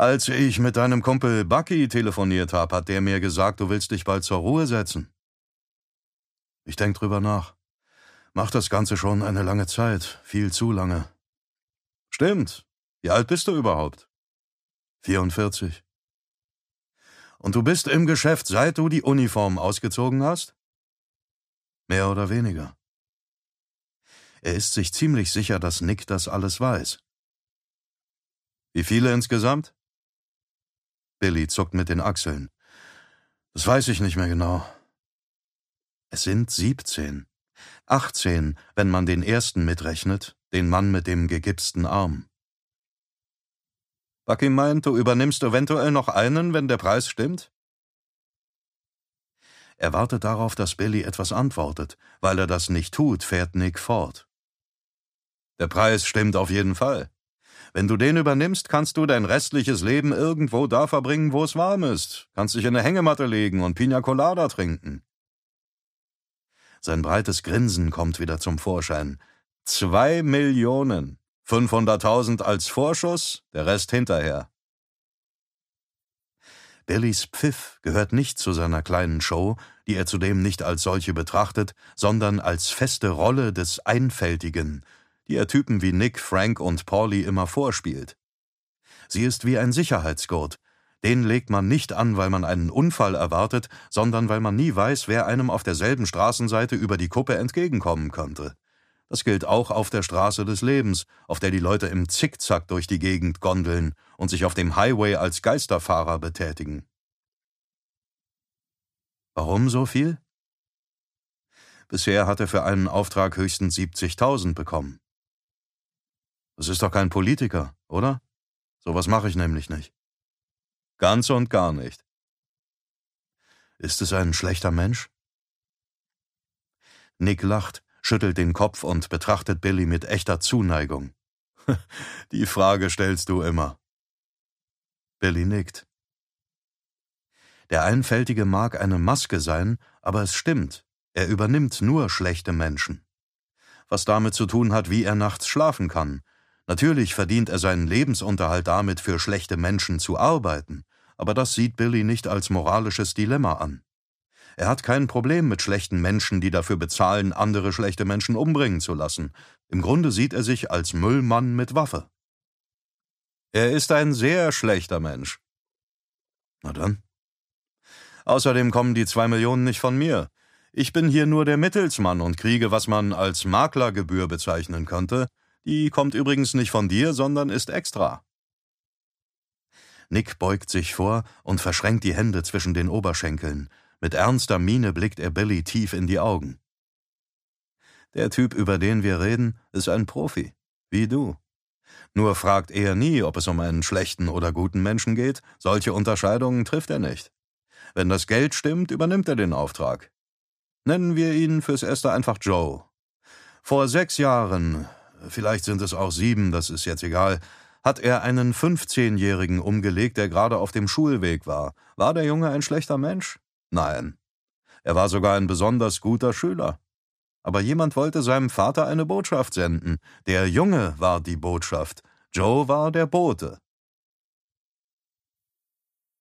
Als ich mit deinem Kumpel Bucky telefoniert habe, hat der mir gesagt, du willst dich bald zur Ruhe setzen. Ich denk drüber nach. Mach das Ganze schon eine lange Zeit, viel zu lange. Stimmt. Wie alt bist du überhaupt? 44. Und du bist im Geschäft, seit du die Uniform ausgezogen hast? Mehr oder weniger. Er ist sich ziemlich sicher, dass Nick das alles weiß. Wie viele insgesamt? Billy zuckt mit den Achseln. Das weiß ich nicht mehr genau. Es sind siebzehn. Achtzehn, wenn man den ersten mitrechnet, den Mann mit dem gegipsten Arm. Bucky meint, du übernimmst eventuell noch einen, wenn der Preis stimmt? Er wartet darauf, dass Billy etwas antwortet. Weil er das nicht tut, fährt Nick fort. Der Preis stimmt auf jeden Fall. Wenn du den übernimmst, kannst du dein restliches Leben irgendwo da verbringen, wo es warm ist. Kannst dich in eine Hängematte legen und Pina Colada trinken. Sein breites Grinsen kommt wieder zum Vorschein. Zwei Millionen. 500.000 als Vorschuss, der Rest hinterher. Billys Pfiff gehört nicht zu seiner kleinen Show, die er zudem nicht als solche betrachtet, sondern als feste Rolle des Einfältigen, die er Typen wie Nick, Frank und Pauli immer vorspielt. Sie ist wie ein Sicherheitsgurt. Den legt man nicht an, weil man einen Unfall erwartet, sondern weil man nie weiß, wer einem auf derselben Straßenseite über die Kuppe entgegenkommen könnte. Das gilt auch auf der Straße des Lebens, auf der die Leute im Zickzack durch die Gegend gondeln und sich auf dem Highway als Geisterfahrer betätigen. Warum so viel? Bisher hat er für einen Auftrag höchstens 70.000 bekommen. Das ist doch kein Politiker, oder? Sowas mache ich nämlich nicht. Ganz und gar nicht. Ist es ein schlechter Mensch? Nick lacht, schüttelt den Kopf und betrachtet Billy mit echter Zuneigung. Die Frage stellst du immer. Billy nickt. Der Einfältige mag eine Maske sein, aber es stimmt, er übernimmt nur schlechte Menschen. Was damit zu tun hat, wie er nachts schlafen kann. Natürlich verdient er seinen Lebensunterhalt damit, für schlechte Menschen zu arbeiten, aber das sieht Billy nicht als moralisches Dilemma an. Er hat kein Problem mit schlechten Menschen, die dafür bezahlen, andere schlechte Menschen umbringen zu lassen. Im Grunde sieht er sich als Müllmann mit Waffe. Er ist ein sehr schlechter Mensch. Na dann. Außerdem kommen die zwei Millionen nicht von mir. Ich bin hier nur der Mittelsmann und kriege, was man als Maklergebühr bezeichnen könnte. Die kommt übrigens nicht von dir, sondern ist extra. Nick beugt sich vor und verschränkt die Hände zwischen den Oberschenkeln. Mit ernster Miene blickt er Billy tief in die Augen. Der Typ, über den wir reden, ist ein Profi, wie du. Nur fragt er nie, ob es um einen schlechten oder guten Menschen geht, solche Unterscheidungen trifft er nicht. Wenn das Geld stimmt, übernimmt er den Auftrag. Nennen wir ihn fürs Erste einfach Joe. Vor sechs Jahren, vielleicht sind es auch sieben, das ist jetzt egal, hat er einen 15-Jährigen umgelegt, der gerade auf dem Schulweg war. War der Junge ein schlechter Mensch? Nein. Er war sogar ein besonders guter Schüler. Aber jemand wollte seinem Vater eine Botschaft senden. Der Junge war die Botschaft. Joe war der Bote.